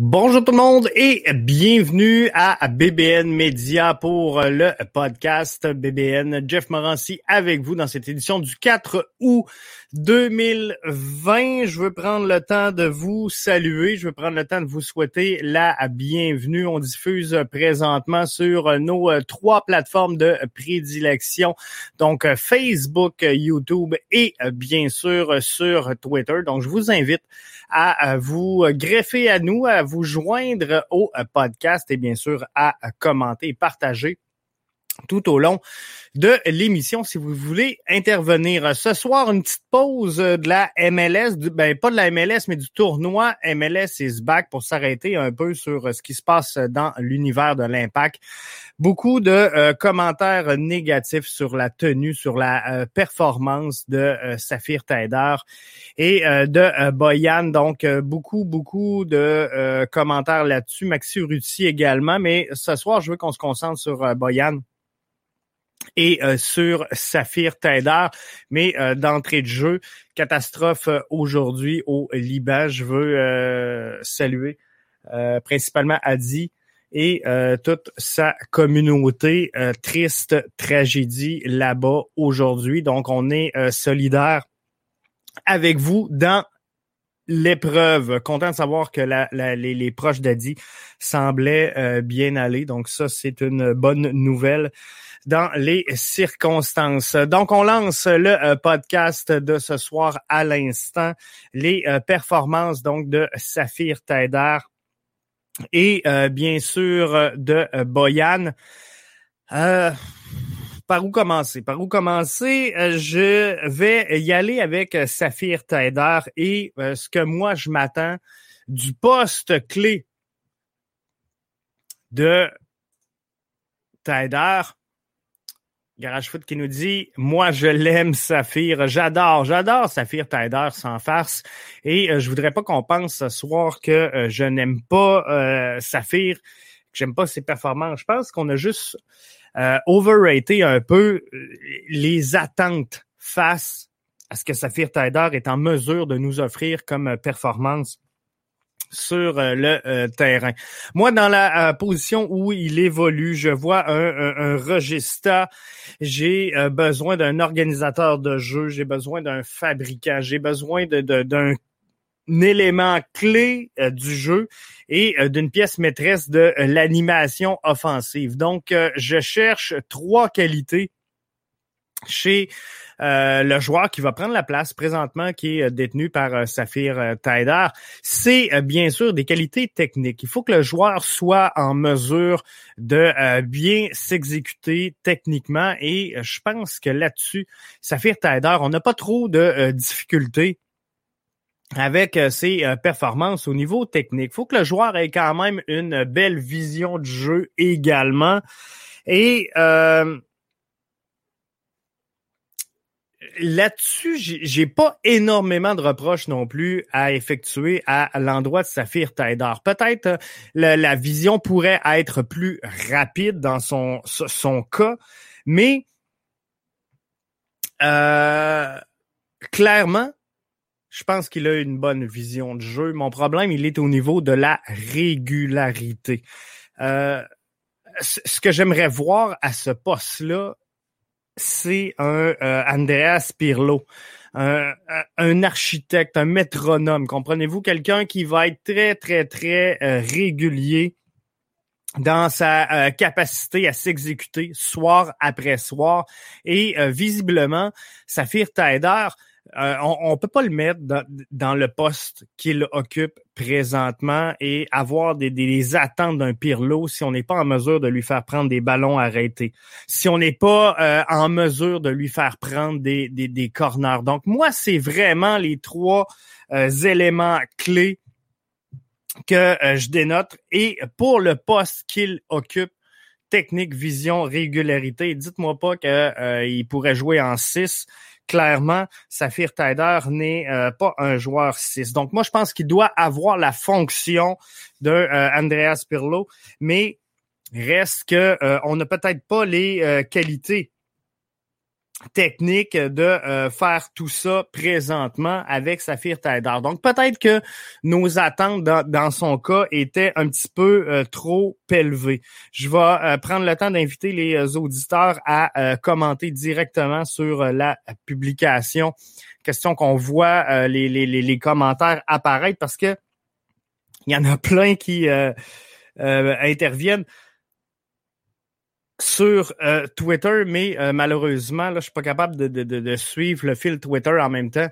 Bonjour tout le monde et bienvenue à BBN Media pour le podcast BBN. Jeff Morancy avec vous dans cette édition du 4 août 2020. Je veux prendre le temps de vous saluer. Je veux prendre le temps de vous souhaiter la bienvenue. On diffuse présentement sur nos trois plateformes de prédilection. Donc Facebook, YouTube et bien sûr sur Twitter. Donc je vous invite à vous greffer à nous, vous joindre au podcast et bien sûr à commenter et partager tout au long de l'émission si vous voulez intervenir. Ce soir, une petite pause de la MLS, ben pas de la MLS, mais du tournoi MLS is back pour s'arrêter un peu sur ce qui se passe dans l'univers de l'impact. Beaucoup de euh, commentaires négatifs sur la tenue, sur la euh, performance de euh, Saphir Taider et de Boyan. Donc, beaucoup, beaucoup de commentaires là-dessus. Maxi Ruti également. Mais ce soir, je veux qu'on se concentre sur Boyan et euh, sur Saphir Taider. Mais euh, d'entrée de jeu, catastrophe euh, aujourd'hui au Liban. Je veux saluer principalement Adi et toute sa communauté. triste tragédie là-bas aujourd'hui. Donc, on est solidaire avec vous dans l'épreuve. Content de savoir que la, les, les, proches d'Adi semblaient bien aller. Donc, ça, c'est une bonne nouvelle dans les circonstances. Donc, on lance le euh, podcast de ce soir à l'instant, les euh, performances donc de Saphir Taider et euh, bien sûr de Boyan. par où commencer? Par où commencer? je vais y aller avec Saphir Taider et ce que moi je m'attends du poste clé de Taider Garage Foot qui nous dit Moi, je l'aime, Saphir. J'adore, j'adore Saphir Taider sans farce. Et euh, je voudrais pas qu'on pense ce soir que euh, je n'aime pas euh, Saphir, que j'aime pas ses performances. Je pense qu'on a juste euh, overraté un peu les attentes face à ce que Saphir Taider est en mesure de nous offrir comme performance sur euh, le euh, terrain. Moi, dans la euh, position où il évolue, je vois un, un. J'ai besoin d'un organisateur de jeu, j'ai besoin d'un fabricant, j'ai besoin d'un élément clé du jeu et d'une pièce maîtresse de l'animation offensive. Donc, je cherche trois qualités chez euh, le joueur qui va prendre la place présentement, qui est euh, détenu par euh, Saphir Taider, c'est bien sûr des qualités techniques. Il faut que le joueur soit en mesure de bien s'exécuter techniquement et je pense que là-dessus, Saphir Taider, on n'a pas trop de difficultés avec ses performances au niveau technique. Il faut que le joueur ait quand même une belle vision du jeu également. Et euh, là-dessus, j'ai pas énormément de reproches non plus à effectuer à l'endroit de Saphir Taider. Peut-être euh, la, vision pourrait être plus rapide dans son, son cas, mais euh, clairement, je pense qu'il a une bonne vision de jeu. Mon problème, il est au niveau de la régularité. Euh, ce que j'aimerais voir à ce poste-là, c'est un euh, Andreas Pirlo, un, architecte, un métronome. Comprenez-vous, quelqu'un qui va être très, très, très euh, régulier dans sa euh, capacité à s'exécuter soir après soir. Et visiblement, Saphir Taider, euh, on, ne peut pas le mettre dans, le poste qu'il occupe présentement et avoir des, attentes d'un Pirlo si on n'est pas en mesure de lui faire prendre des ballons arrêtés, si on n'est pas euh, en mesure de lui faire prendre des, des, corners. Donc moi, c'est vraiment les trois euh, éléments clés que je dénote. Et pour le poste qu'il occupe, technique, vision, régularité, dites-moi pas qu'il pourrait jouer en 6 clairement, Saphir Taider n'est euh, pas un joueur 6. Donc moi, je pense qu'il doit avoir la fonction de euh, Andreas Pirlo, mais reste que euh, on n'a peut-être pas les qualités technique de euh, faire tout ça présentement avec Saphir Taider. Donc peut-être que nos attentes dans, son cas étaient un petit peu euh, trop élevées. Je vais euh, prendre le temps d'inviter les auditeurs à commenter directement sur la publication. Question qu'on voit les, les, les, commentaires apparaître parce que il y en a plein qui interviennent sur euh, Twitter, mais euh, malheureusement, là, je suis pas capable de, de, de, suivre le fil Twitter en même temps.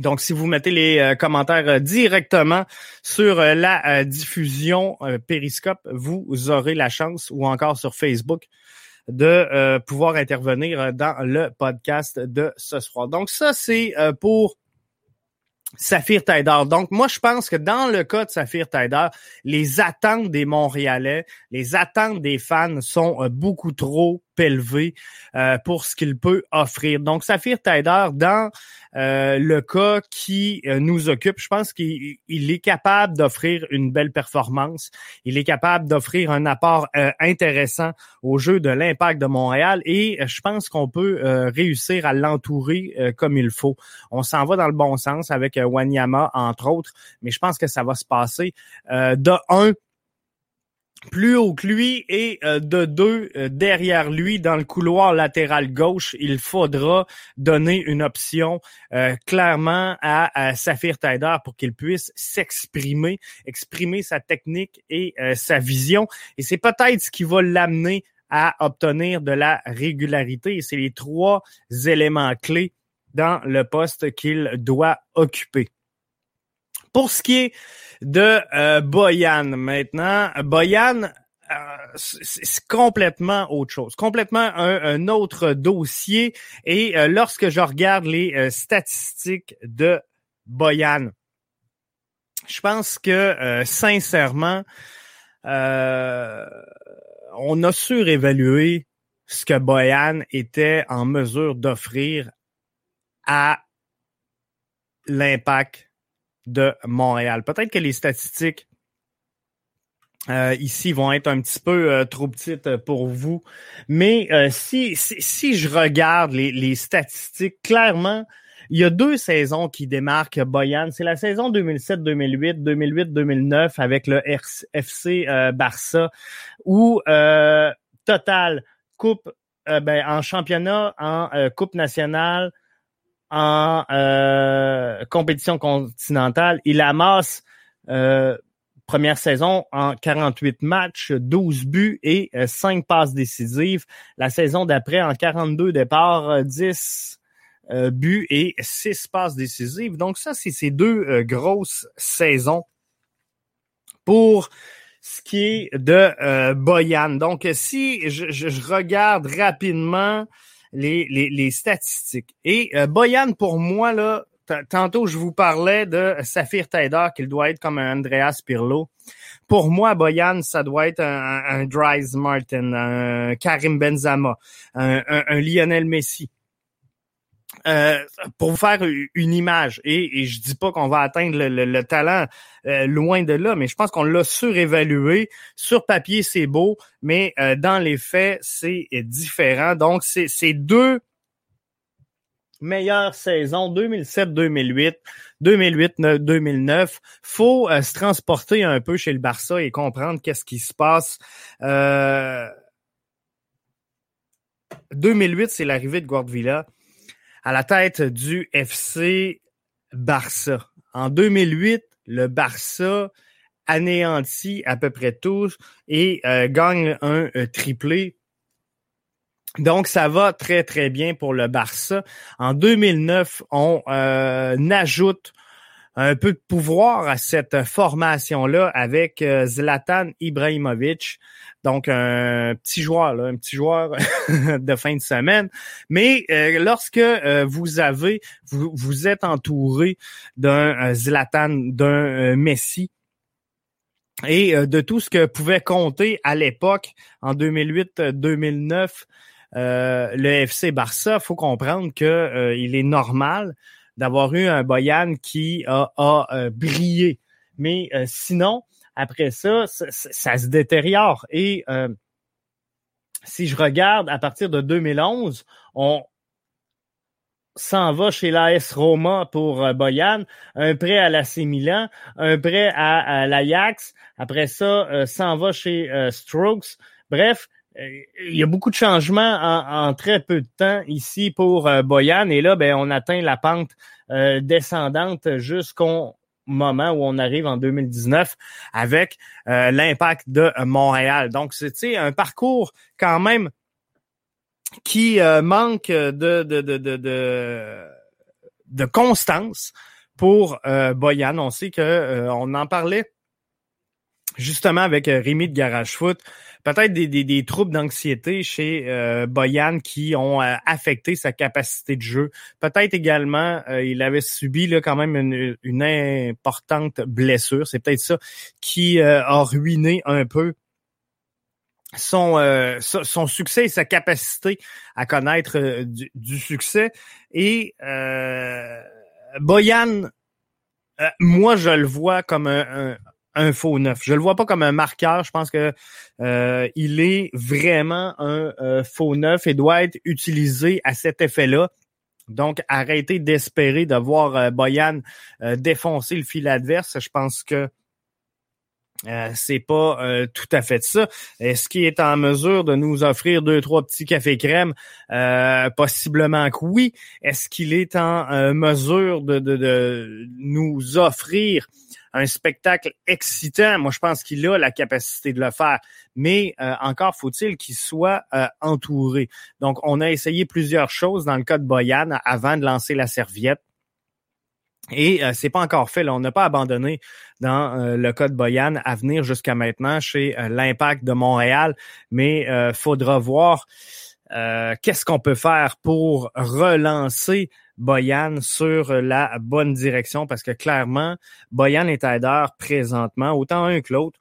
Donc, si vous mettez les euh, commentaires directement sur la diffusion Periscope, vous aurez la chance, ou encore sur Facebook, de pouvoir intervenir dans le podcast de ce soir. Donc, ça, c'est pour Saphir Taider. Donc, moi, je pense que dans le cas de Saphir Taider, les attentes des Montréalais, les attentes des fans sont euh, beaucoup trop élevé euh, pour ce qu'il peut offrir. Donc, Saphir Taider, dans euh, le cas qui euh, nous occupe, je pense qu'il est capable d'offrir une belle performance. Il est capable d'offrir un apport intéressant au jeu de l'impact de Montréal et je pense qu'on peut réussir à l'entourer comme il faut. On s'en va dans le bon sens avec Wanyama, entre autres, mais je pense que ça va se passer de un plus haut que lui et euh, de deux euh, derrière lui dans le couloir latéral gauche, il faudra donner une option euh, clairement à, Saphir Taider pour qu'il puisse s'exprimer, exprimer sa technique et sa vision. Et c'est peut-être ce qui va l'amener à obtenir de la régularité. C'est les trois éléments clés dans le poste qu'il doit occuper. Pour ce qui est de euh, Boyan maintenant, Boyan, euh, c'est complètement autre chose, complètement un, autre dossier. Et euh, lorsque je regarde les statistiques de Boyan, je pense que sincèrement, on a surévalué ce que Boyan était en mesure d'offrir à l'impact de Montréal. Peut-être que les statistiques euh, ici vont être un petit peu euh, trop petites pour vous, mais euh, si, si, je regarde les, les statistiques, clairement, il y a deux saisons qui démarquent Boyan. C'est la saison 2007-2008, 2008-2009 avec le FC Barça, où total coupe ben, en championnat, en coupe nationale, en euh, compétition continentale. Il amasse euh, première saison en 48 matchs, 12 buts et 5 euh, passes décisives. La saison d'après en 42 départs, 10 buts et 6 passes décisives. Donc ça, c'est ces deux grosses saisons pour ce qui est de Boyan. Donc si je, je regarde rapidement les, les, statistiques. Et euh, Boyan, pour moi, là, tantôt je vous parlais de Saphir Taider, qu'il doit être comme un Andreas Pirlo. Pour moi, Boyan, ça doit être un, un Dries Martin, un Karim Benzema, un, un Lionel Messi. Euh, pour vous faire une image, et, et je dis pas qu'on va atteindre le, talent euh, loin de là, mais je pense qu'on l'a surévalué. Sur papier, c'est beau, mais euh, dans les faits, c'est différent. Donc, c'est deux meilleures saisons, 2007-2008, 2008-2009. Faut se transporter un peu chez le Barça et comprendre qu'est-ce qui se passe. 2008, c'est l'arrivée de Guardvilla à la tête du FC Barça. En 2008, le Barça anéantit à peu près tous et euh, gagne un euh, triplé. Donc, ça va très, très bien pour le Barça. En 2009, on euh, ajoute un peu de pouvoir à cette formation-là avec Zlatan Ibrahimovic. Donc, un petit joueur, un petit joueur de fin de semaine. Mais euh, lorsque euh, vous avez, vous, vous êtes entouré d'un euh, Zlatan, d'un Messi, et de tout ce que pouvait compter à l'époque, en 2008-2009, le FC Barça, faut comprendre que il est normal d'avoir eu un Boyan qui a, a brillé. Mais sinon, après ça, ça, se détériore. Et euh, si je regarde à partir de 2011, on s'en va chez l'AS Roma pour euh, Boyan, un prêt à l'AC Milan, un prêt à, l'Ajax, après ça, euh, s'en va chez euh, Strokes. Bref, il y a beaucoup de changements en, très peu de temps ici pour Boyan et là, ben, on atteint la pente descendante jusqu'au moment où on arrive en 2019 avec euh, l'impact de Montréal. Donc, c'est un parcours quand même qui euh, manque de, de, de, de, de, constance pour euh, Boyan. On sait que on en parlait justement avec Rémi de Garage Foot peut-être des, des, troubles d'anxiété chez euh, Boyan qui ont euh, affecté sa capacité de jeu. Peut-être également, euh, il avait subi là, quand même une, une importante blessure. C'est peut-être ça qui euh, a ruiné un peu son, son succès et sa capacité à connaître du, succès. Et Boyan, moi, je le vois comme un faux neuf. Je le vois pas comme un marqueur. Je pense que euh, il est vraiment un euh, faux neuf et doit être utilisé à cet effet-là. Donc, arrêtez d'espérer de voir euh, Boyan défoncer le fil adverse. Je pense que euh, c'est pas tout à fait ça. Est-ce qu'il est en mesure de nous offrir deux, trois petits cafés crème? possiblement que oui. Est-ce qu'il est en mesure de, de, nous offrir un spectacle excitant, moi je pense qu'il a la capacité de le faire, mais euh, encore faut-il qu'il soit euh, entouré. Donc on a essayé plusieurs choses dans le cas de Boyan avant de lancer la serviette. Et euh, c'est pas encore fait. Là. On n'a pas abandonné dans le cas de Boyan à venir jusqu'à maintenant chez l'Impact de Montréal, mais faudra voir qu'est-ce qu'on peut faire pour relancer Boyan sur la bonne direction parce que clairement, Boyan est aideur présentement, autant un que l'autre.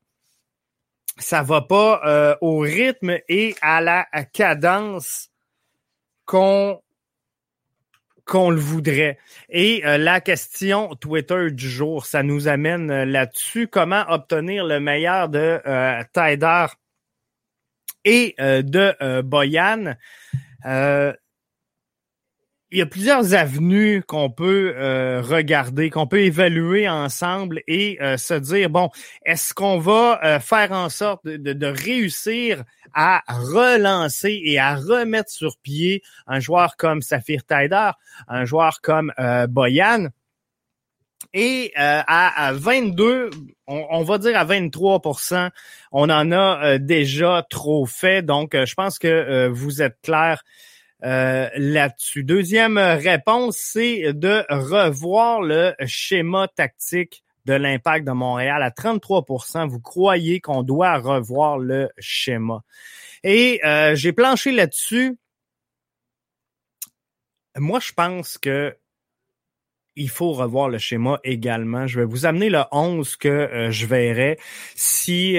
Ça va pas euh, au rythme et à la cadence qu'on qu'on le voudrait. Et euh, la question Twitter du jour, ça nous amène euh, là-dessus. Comment obtenir le meilleur de euh, et de Boyan? Il y a plusieurs avenues qu'on peut euh, regarder, qu'on peut évaluer ensemble et euh, se dire, bon, est-ce qu'on va euh, faire en sorte de, de, réussir à relancer et à remettre sur pied un joueur comme Saphir Taider, un joueur comme Boyan? Et à, à, 22, on, on, va dire à 23% on en a déjà trop fait. Donc, je pense que vous êtes clair euh, là-dessus. Deuxième réponse, c'est de revoir le schéma tactique de l'impact de Montréal à 33% Vous croyez qu'on doit revoir le schéma. Et euh, j'ai planché là-dessus. Moi, je pense que il faut revoir le schéma également. Je vais vous amener le 11 que euh, je verrai. Si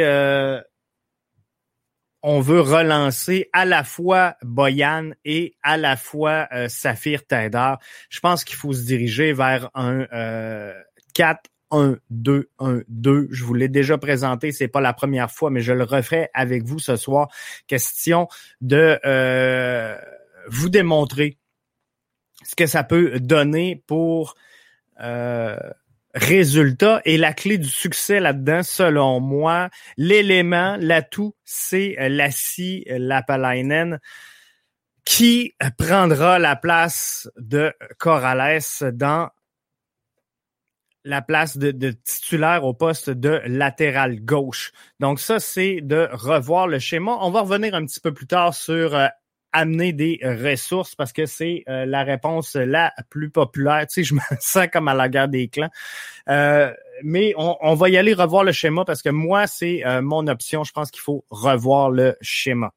on veut relancer à la fois Boyan et à la fois euh, Saphir. Je pense qu'il faut se diriger vers un 4 1 2 1 2. Je vous l'ai déjà présenté, c'est pas la première fois, mais je le referai avec vous ce soir. Question de euh, vous démontrer ce que ça peut donner pour euh, résultat. Et la clé du succès là-dedans, selon moi, l'élément, l'atout, c'est euh, Lassie Lapalainen qui prendra la place de Corrales dans la place de, de, titulaire au poste de latéral gauche. Donc ça, c'est de revoir le schéma. On va revenir un petit peu plus tard sur euh, amener des ressources parce que c'est euh, la réponse la plus populaire. Tu sais, je me sens comme à la guerre des clans. Euh, mais on, va y aller revoir le schéma parce que moi, c'est euh, mon option. Je pense qu'il faut revoir le schéma.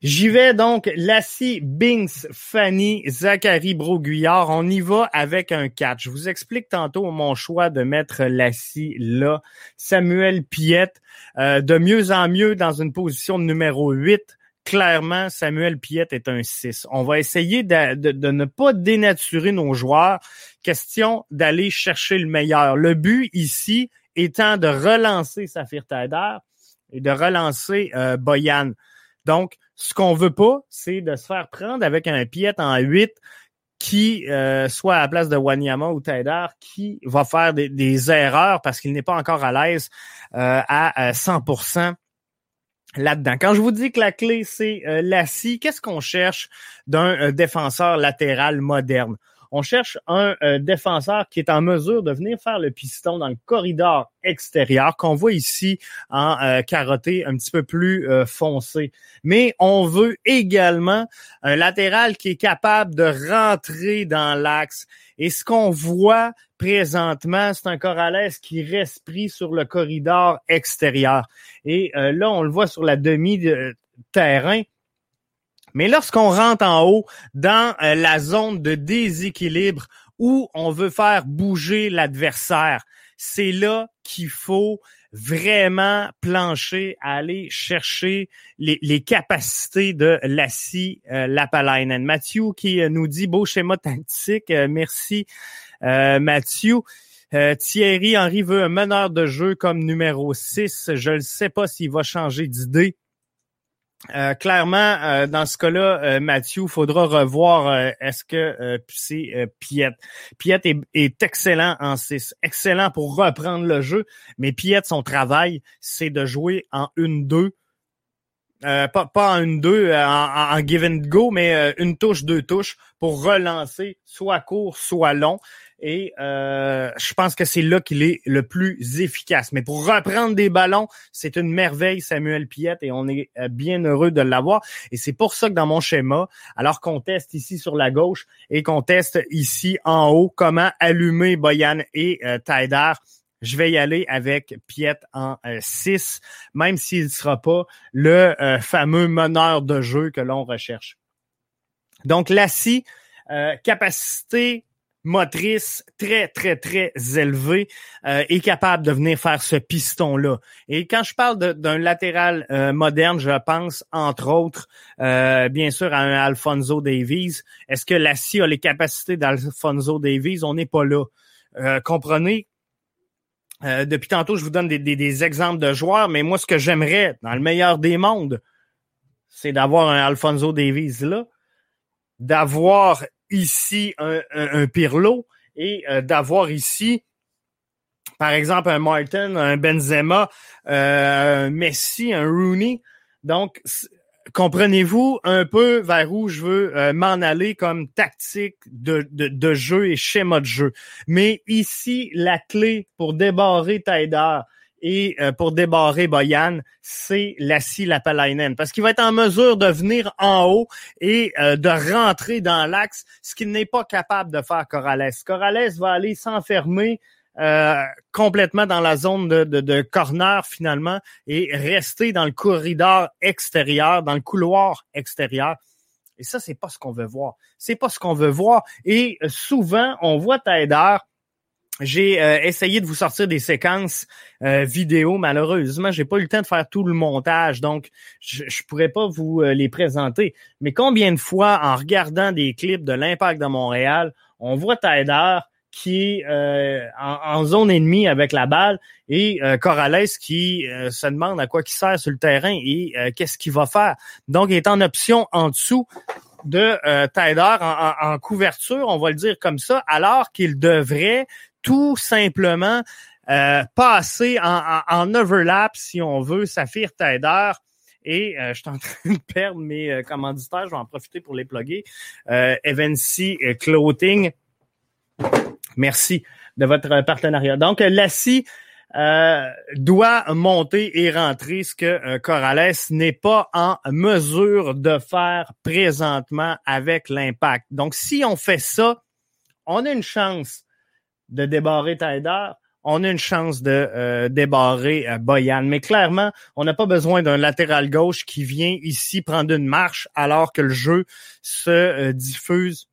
J'y vais donc, Lassie, Binks, Fanny, Zachary Broguillard. On y va avec un catch. Je vous explique tantôt mon choix de mettre Lassie là. Samuel Piette, de mieux en mieux dans une position de numéro 8 clairement, Samuel Piette est un 6. On va essayer de, ne pas dénaturer nos joueurs. Question d'aller chercher le meilleur. Le but ici étant de relancer Saphir Taider et de relancer euh, Boyan. Donc, ce qu'on veut pas, c'est de se faire prendre avec un pied en 8 qui, euh, soit à la place de Wanyama ou Taider, qui va faire des, erreurs parce qu'il n'est pas encore à l'aise euh, à 100% là-dedans. Quand je vous dis que la clé, c'est euh, Lassie, qu'est-ce qu'on cherche d'un défenseur latéral moderne? On cherche un euh, défenseur qui est en mesure de venir faire le piston dans le corridor extérieur qu'on voit ici en euh, carotté un petit peu plus euh, foncé. Mais on veut également un latéral qui est capable de rentrer dans l'axe. Et ce qu'on voit présentement, c'est un Corrales qui reste pris sur le corridor extérieur. Et là, on le voit sur la demi-terrain. Mais lorsqu'on rentre en haut dans euh, la zone de déséquilibre où on veut faire bouger l'adversaire, c'est là qu'il faut vraiment plancher, aller chercher les, capacités de Lassie euh, Lapalainen. Mathieu qui euh, nous dit beau schéma tactique, euh, merci Mathieu. Thierry Henry veut un meneur de jeu comme numéro 6. Je ne sais pas s'il va changer d'idée. Euh, clairement, euh, dans ce cas-là, euh, Mathieu, faudra revoir est-ce que c'est Piet. Piet est, excellent en 6, excellent pour reprendre le jeu, mais Piet, son travail, c'est de jouer en une 2 pas, pas en une 2 en, en, give and go, mais une touche, deux touches pour relancer soit court, soit long. Et euh, je pense que c'est là qu'il est le plus efficace. Mais pour reprendre des ballons, c'est une merveille, Samuel Piette, et on est euh, bien heureux de l'avoir. Et c'est pour ça que dans mon schéma, alors qu'on teste ici sur la gauche et qu'on teste ici en haut comment allumer Boyan et euh, je vais y aller avec Piet en 6, même s'il ne sera pas le euh, fameux meneur de jeu que l'on recherche. Donc, Lassie, capacité motrice très, très, très élevée euh, est capable de venir faire ce piston-là. Et quand je parle d'un latéral euh, moderne, je pense entre autres, euh, bien sûr, à un Alfonso Davies. Est-ce que Lassie a les capacités d'Alfonso Davies? On n'est pas là. comprenez? depuis tantôt, je vous donne des, des, exemples de joueurs, mais moi, ce que j'aimerais, dans le meilleur des mondes, c'est d'avoir un Alfonso Davies là, d'avoir ici un, Pirlo et euh, d'avoir ici, par exemple, un Martin, un Benzema, euh, un Messi, un Rooney. Donc, comprenez-vous un peu vers où je veux euh, m'en aller comme tactique de, de, de, jeu et schéma de jeu. Mais ici, la clé pour débarrer Taider, et euh, pour débarrer Boyan, c'est Lassie Lapalainen. Parce qu'il va être en mesure de venir en haut et euh, de rentrer dans l'axe, ce qu'il n'est pas capable de faire Corrales. Corrales va aller s'enfermer euh, complètement dans la zone de, de, corner finalement et rester dans le corridor extérieur, dans le couloir extérieur. Et ça, c'est pas ce qu'on veut voir. C'est pas ce qu'on veut voir. Et souvent, on voit Taider j'ai euh, essayé de vous sortir des séquences euh, vidéo. Malheureusement, j'ai pas eu le temps de faire tout le montage, donc je, je pourrais pas vous euh, les présenter. Mais combien de fois, en regardant des clips de l'Impact de Montréal, on voit Taider qui est en, zone ennemie avec la balle et Corrales qui se demande à quoi il sert sur le terrain et qu'est-ce qu'il va faire. Donc, il est en option en dessous de euh, en, en, couverture, on va le dire comme ça, alors qu'il devrait tout simplement euh, passer en, en, overlap, si on veut, Saphir Tider. Et euh, je suis en train de perdre mes euh, commanditaires, je vais en profiter pour les plugger. Euh, Evancy Clothing, merci de votre partenariat. Donc, Lassie euh, doit monter et rentrer, ce que Corrales n'est pas en mesure de faire présentement avec l'impact. Donc, si on fait ça, on a une chance de débarrer Taider, on a une chance de euh, débarrer euh, Boyan. Mais clairement, on n'a pas besoin d'un latéral gauche qui vient ici prendre une marche alors que le jeu se euh, diffuse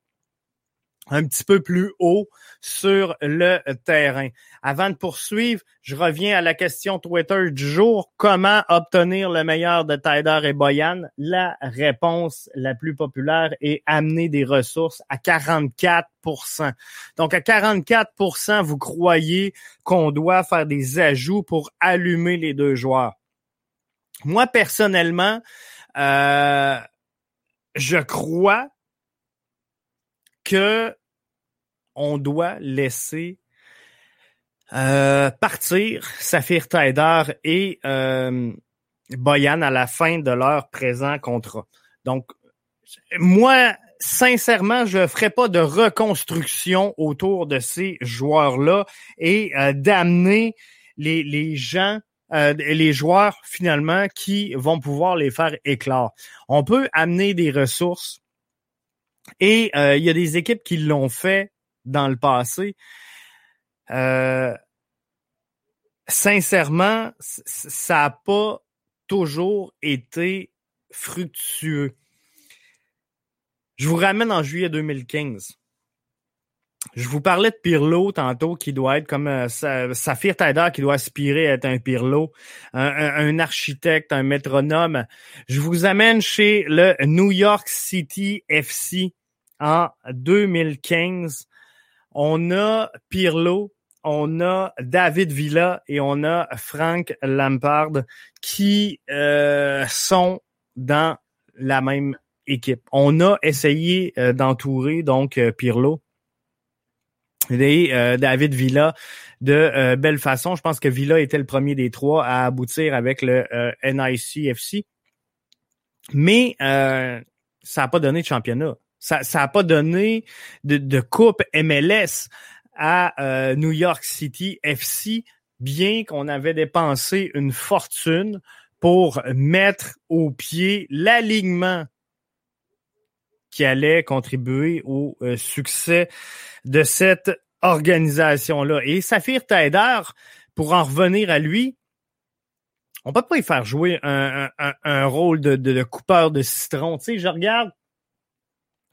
un petit peu plus haut sur le terrain. Avant de poursuivre, je reviens à la question Twitter du jour. Comment obtenir le meilleur de Tider et Boyan? La réponse la plus populaire est amener des ressources à 44% Donc, à 44% vous croyez qu'on doit faire des ajouts pour allumer les deux joueurs? Moi, personnellement, euh, je crois que on doit laisser euh, partir Saphir Taider et euh, Boyan à la fin de leur présent contrat. Donc, moi, sincèrement, je ne ferai pas de reconstruction autour de ces joueurs-là et euh, d'amener les, les gens, euh, les joueurs finalement qui vont pouvoir les faire éclore. On peut amener des ressources et euh, il y a des équipes qui l'ont fait dans le passé. sincèrement, ça n'a pas toujours été fructueux. Je vous ramène en juillet 2015. Je vous parlais de Pirlo tantôt, qui doit être comme euh, Saphir Taider, qui doit aspirer à être un Pirlo, un, architecte, un métronome. Je vous amène chez le New York City FC en 2015. On a Pirlo, on a David Villa et on a Frank Lampard qui euh, sont dans la même équipe. On a essayé euh, d'entourer donc euh, Pirlo et David Villa de belle façon. Je pense que Villa était le premier des trois à aboutir avec le NICFC. Mais ça n'a pas donné de championnat. Ça n'a pas donné de, de, coupe MLS à New York City FC, bien qu'on avait dépensé une fortune pour mettre au pied l'alignement qui allait contribuer au euh, succès de cette organisation-là. Et Saphir Taider, pour en revenir à lui, on peut pas y faire jouer un, rôle de, de, coupeur de citron. Tu sais, je regarde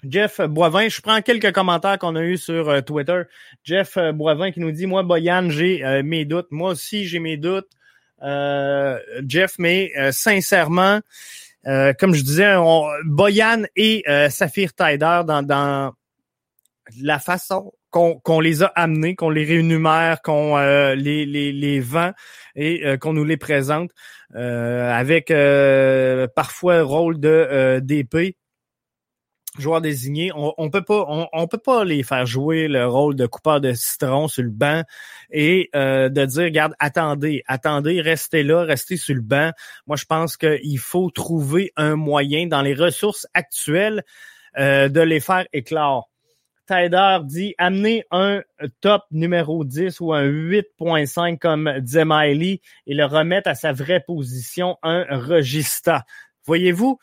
Jeff Boivin, je prends quelques commentaires qu'on a eus sur euh, Twitter. Jeff euh, Boivin qui nous dit, moi, Boyan, j'ai mes doutes. Moi aussi, j'ai mes doutes. Jeff, mais sincèrement, euh, comme je disais, Boyan et euh, Saphir Taider dans, la façon qu'on les a amenés, qu'on les réunumère, qu'on euh, les, les, les vend et euh, qu'on nous les présente avec parfois rôle de d'épée joueurs désignés, on, on peut pas, on, peut pas les faire jouer le rôle de coupeur de citron sur le banc et euh, de dire, regarde, attendez, attendez, restez là, restez sur le banc. Moi, je pense qu'il faut trouver un moyen dans les ressources actuelles euh, de les faire éclore. Tider dit amener un top numéro 10 ou un 8.5 comme Zemiley et le remettre à sa vraie position, un regista. Voyez-vous,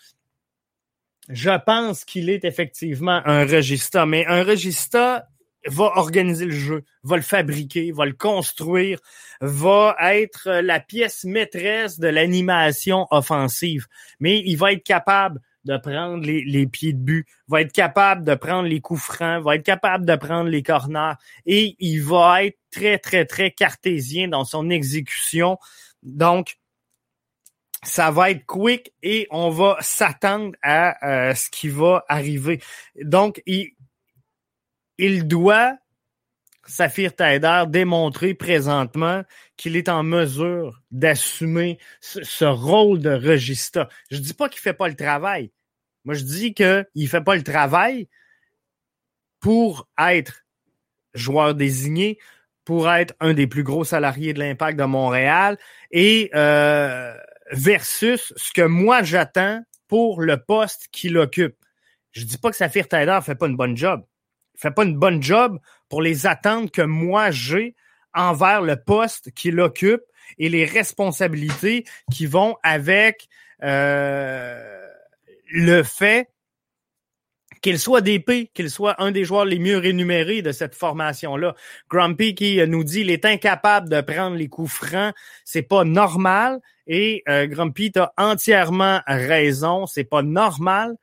je pense qu'il est effectivement un regista, mais un regista va organiser le jeu, va le fabriquer, va le construire, va être la pièce maîtresse de l'animation offensive. Mais il va être capable de prendre les, pieds de but, va être capable de prendre les coups francs, va être capable de prendre les corners et il va être très, très, très cartésien dans son exécution. Donc, ça va être quick et on va s'attendre à euh, ce qui va arriver. Donc, il, il doit, Saphir Taider, démontrer présentement qu'il est en mesure d'assumer ce, rôle de regista. Je dis pas qu'il fait pas le travail. Moi, je dis qu'il fait pas le travail pour être joueur désigné, pour être un des plus gros salariés de l'impact de Montréal et euh, versus ce que moi j'attends pour le poste qu'il occupe. Je dis pas que Saphir Tyler fait pas une bonne job. Il fait pas une bonne job pour les attentes que moi j'ai envers le poste qu'il occupe et les responsabilités qui vont avec euh, le fait qu'il soit DP, qu'il soit un des joueurs les mieux rémunérés de cette formation-là. Grumpy qui nous dit qu'il est incapable de prendre les coups francs, c'est pas normal. Et euh, Grumpy, tu entièrement raison, c'est pas normal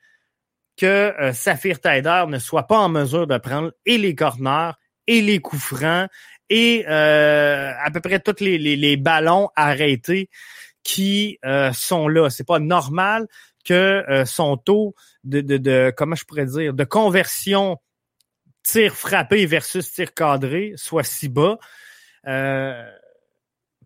que euh, Saphir Taider ne soit pas en mesure de prendre et les corners et les coups francs et euh, à peu près tous les, les, ballons arrêtés qui euh, sont là. C'est pas normal que son taux de, conversion tir frappé versus tir cadré soit si bas. Euh,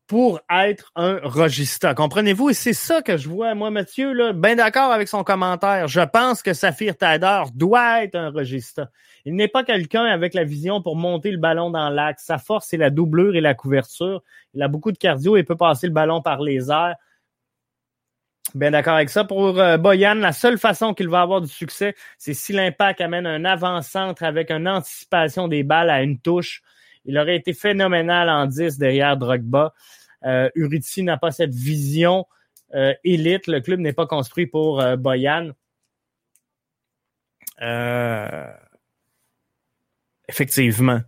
pour être un regista. Comprenez-vous? Et c'est ça que je vois, moi, Mathieu, là, bien d'accord avec son commentaire. Je pense que Saphir Taider doit être un regista. Il n'est pas quelqu'un avec la vision pour monter le ballon dans l'axe. Sa force, c'est la doublure et la couverture. Il a beaucoup de cardio et peut passer le ballon par les airs. Bien d'accord avec ça. Pour euh, Boyan, la seule façon qu'il va avoir du succès, c'est si l'impact amène un avant-centre avec une anticipation des balles à une touche. Il aurait été phénoménal en 10 derrière Drogba. Euh, n'a pas cette vision euh, élite. Le club n'est pas construit pour euh, Boyan. Effectivement.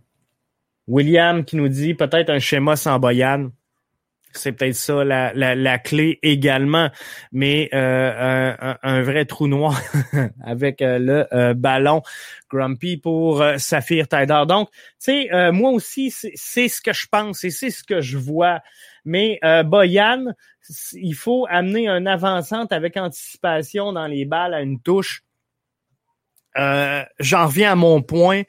William qui nous dit peut-être un schéma sans Boyan. C'est peut-être ça la, la, clé également, mais euh, un, vrai trou noir avec euh, le euh, ballon Grumpy pour Saphir Tider. Donc, tu sais, moi aussi, c'est ce que je pense et c'est ce que je vois. Mais Boyan, il faut amener un avançante avec anticipation dans les balles à une touche. J'en reviens à mon point.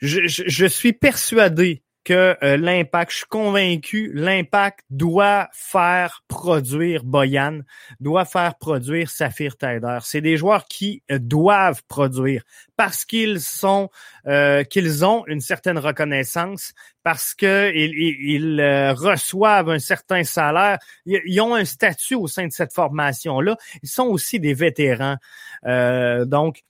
Je, je suis persuadé que euh, l'impact, je suis convaincu, l'impact doit faire produire Boyan, doit faire produire Saphir Taider. C'est des joueurs qui euh, doivent produire parce qu'ils sont, euh, qu'ils ont une certaine reconnaissance, parce que ils, reçoivent un certain salaire, ils, ont un statut au sein de cette formation-là. Ils sont aussi des vétérans, donc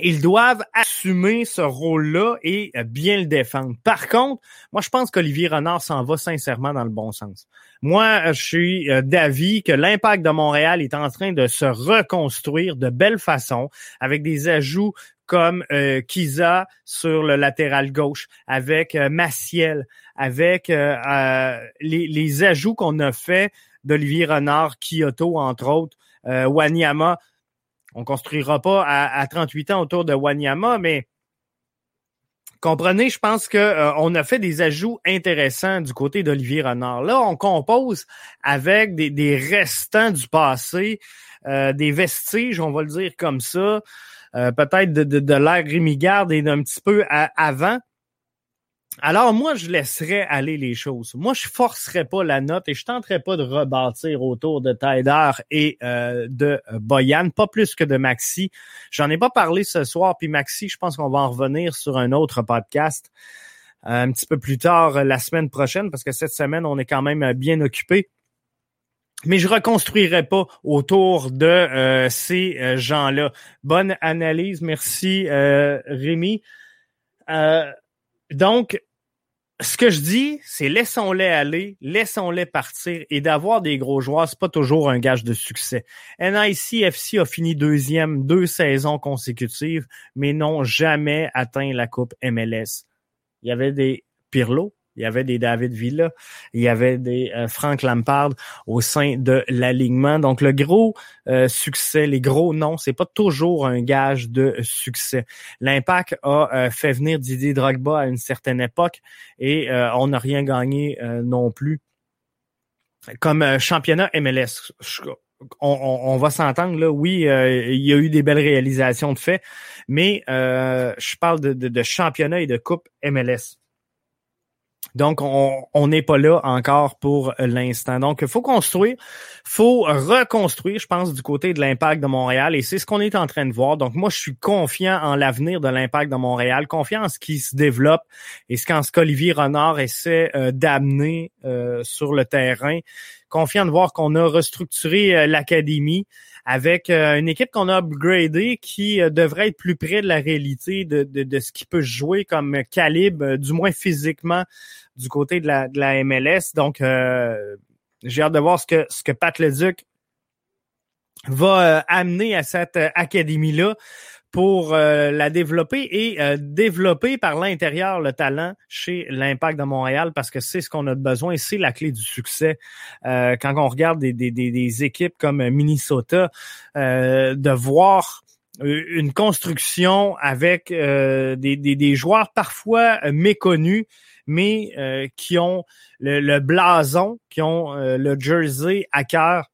ils doivent assumer ce rôle-là et euh, bien le défendre. Par contre, moi, je pense qu'Olivier Renard s'en va sincèrement dans le bon sens. Moi, euh, je suis euh, d'avis que l'impact de Montréal est en train de se reconstruire de belle façon avec des ajouts comme euh, Kiza sur le latéral gauche, avec Maciel, avec les, les, ajouts qu'on a fait d'Olivier Renard, Kyoto, entre autres, Wanyama on construira pas à, 38 ans autour de Wanyama, mais comprenez, je pense que euh, on a fait des ajouts intéressants du côté d'Olivier Renard. Là, on compose avec des, restants du passé, euh, des vestiges, on va le dire comme ça, euh, peut-être de, de, de l'ère Rémi Garde et d'un petit peu avant. Alors, moi, je laisserais aller les choses. Moi, je forcerais pas la note et je tenterais pas de rebâtir autour de Taider et euh, de euh, Boyan, pas plus que de Maxi. J'en ai pas parlé ce soir, puis Maxi, je pense qu'on va en revenir sur un autre podcast euh, un petit peu plus tard la semaine prochaine, parce que cette semaine, on est quand même bien occupé. Mais je reconstruirai pas autour de ces gens-là. Bonne analyse, merci Rémi. Donc, ce que je dis, c'est laissons-les aller, laissons-les partir et d'avoir des gros joueurs, c'est pas toujours un gage de succès. NICFC a fini deuxième deux saisons consécutives, mais n'ont jamais atteint la Coupe MLS. Il y avait des Pirlo, il y avait des David Villa, il y avait des euh, Frank Lampard au sein de l'alignement. Donc le gros euh, succès, les gros noms, c'est pas toujours un gage de succès. L'impact a euh, fait venir Didier Drogba à une certaine époque et on n'a rien gagné non plus. Comme championnat MLS, on, va s'entendre là. Oui, il y a eu des belles réalisations de fait, mais je parle de, de championnat et de coupe MLS. Donc, on n'est pas là encore pour l'instant. Donc, il faut construire, faut reconstruire, je pense, du côté de l'impact de Montréal. Et c'est ce qu'on est en train de voir. Donc, moi, je suis confiant en l'avenir de l'impact de Montréal, confiant en ce qui se développe et ce qu'en ce qu'Olivier Renard essaie euh, d'amener euh, sur le terrain. Confiant de voir qu'on a restructuré euh, l'académie avec une équipe qu'on a upgradée qui devrait être plus près de la réalité de, de, de ce qui peut jouer comme calibre, du moins physiquement, du côté de la, de la MLS. Donc, euh, j'ai hâte de voir ce que, ce que Pat Leduc va euh, amener à cette euh, académie-là pour la développer et développer par l'intérieur le talent chez l'Impact de Montréal parce que c'est ce qu'on a besoin et c'est la clé du succès. quand on regarde des, des, des, équipes comme Minnesota, de voir une construction avec des, des, des, joueurs parfois méconnus mais euh, qui ont le, blason, qui ont euh, le jersey à cœur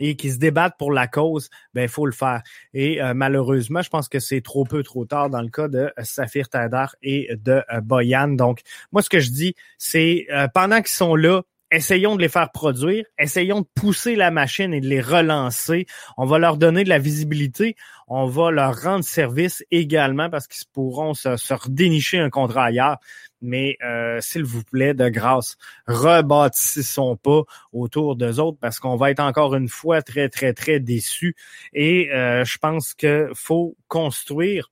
et qui se débattent pour la cause, ben il faut le faire. Et euh, malheureusement, je pense que c'est trop peu, trop tard dans le cas de Saphir Tadar et de Boyan. Donc, moi, ce que je dis, c'est pendant qu'ils sont là, essayons de les faire produire, essayons de pousser la machine et de les relancer. On va leur donner de la visibilité, on va leur rendre service également parce qu'ils pourront se, se redénicher un contrat ailleurs. Mais euh, s'il vous plaît, de grâce, rebâtissons pas autour d'eux autres parce qu'on va être encore une fois très, très, très déçus. Et euh, je pense qu'il faut construire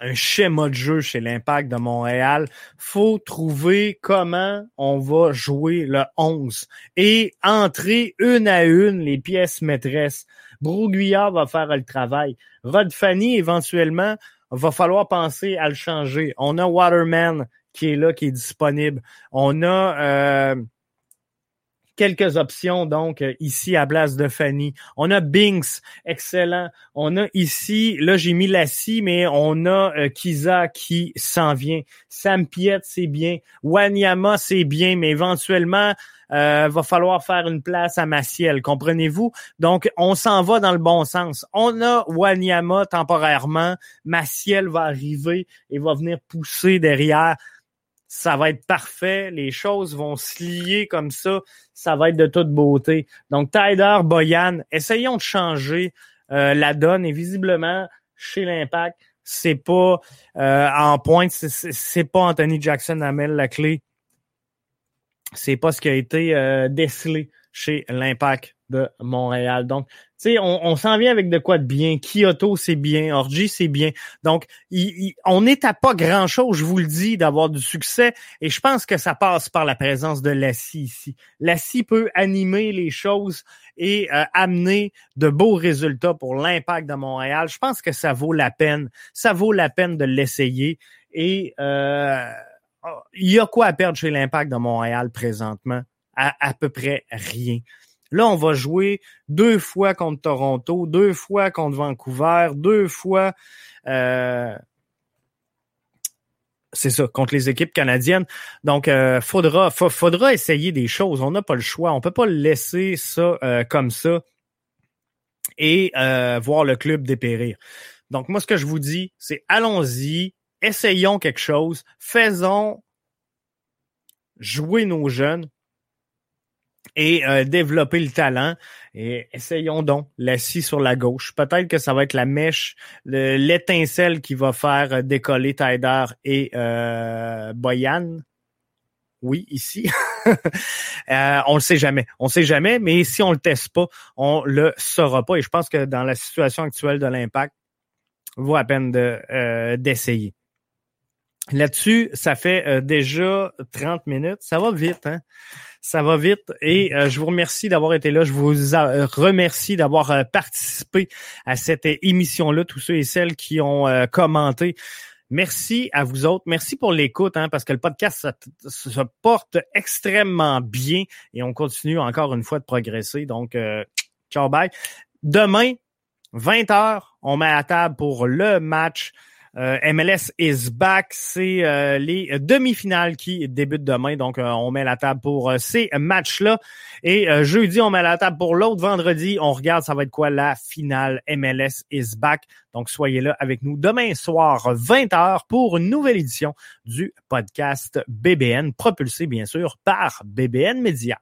un schéma de jeu chez l'Impact de Montréal. Faut trouver comment on va jouer le 11 et entrer une à une les pièces maîtresses. Broguillard va faire le travail. Rod Fanny, éventuellement, va falloir penser à le changer. On a Waterman qui est là, qui est disponible. On a... Euh, quelques options donc euh, ici à Blas de Fanny. On a Binks, excellent. On a ici, là j'ai mis Lassie, mais on a euh, Kiza qui s'en vient. Sam Piet, c'est bien. Wanyama, c'est bien, mais éventuellement, euh, va falloir faire une place à Maciel, comprenez-vous? Donc, on s'en va dans le bon sens. On a Wanyama temporairement. Maciel va arriver et va venir pousser derrière ça va être parfait, les choses vont se lier comme ça, ça va être de toute beauté. Donc, Tyler, Boyan, essayons de changer euh, la donne et visiblement, chez l'Impact, c'est pas euh, en pointe, c'est pas Anthony Jackson Amel la clé. C'est pas ce qui a été euh, décelé chez l'Impact de Montréal. Donc, tu sais, on, s'en vient avec de quoi de bien. Kyoto, c'est bien. Orgy, c'est bien. Donc, on n'est à pas grand-chose, je vous le dis, d'avoir du succès. Et je pense que ça passe par la présence de Lassie ici. Lassie peut animer les choses et euh, amener de beaux résultats pour l'impact de Montréal. Je pense que ça vaut la peine. Ça vaut la peine de l'essayer. Et euh, il y a quoi à perdre chez l'impact de Montréal présentement? À, à peu près rien. Là, on va jouer deux fois contre Toronto, deux fois contre Vancouver, deux fois euh, c'est ça, contre les équipes canadiennes. Donc, euh, faudra, faudra essayer des choses. On n'a pas le choix. On peut pas laisser ça euh, comme ça et euh, voir le club dépérir. Donc, moi, ce que je vous dis, c'est allons-y, essayons quelque chose, faisons jouer nos jeunes, et euh, développer le talent. Et essayons donc l'assis sur la gauche. Peut-être que ça va être la mèche, l'étincelle qui va faire décoller Tyder et euh, Boyan. Oui, ici. euh, on le sait jamais. On sait jamais, mais si on le teste pas, on le saura pas. Et je pense que dans la situation actuelle de l'impact, vaut à peine de euh, d'essayer. Là-dessus, ça fait euh, déjà 30 minutes. Ça va vite, hein? Ça va vite et euh, je vous remercie d'avoir été là. Je vous euh, remercie d'avoir participé à cette émission-là, tous ceux et celles qui ont commenté. Merci à vous autres. Merci pour l'écoute, hein, parce que le podcast se, porte extrêmement bien et on continue encore une fois de progresser. Donc, ciao, bye. Demain, 20h, on met à table pour le match euh, MLS is back. C'est euh, les demi-finales qui débutent demain. Donc, euh, on met la table pour ces matchs-là. Et jeudi, on met la table pour l'autre. Vendredi, on regarde, ça va être quoi la finale MLS is back. Donc, soyez là avec nous demain soir, 20h, pour une nouvelle édition du podcast BBN, propulsé bien sûr par BBN Media.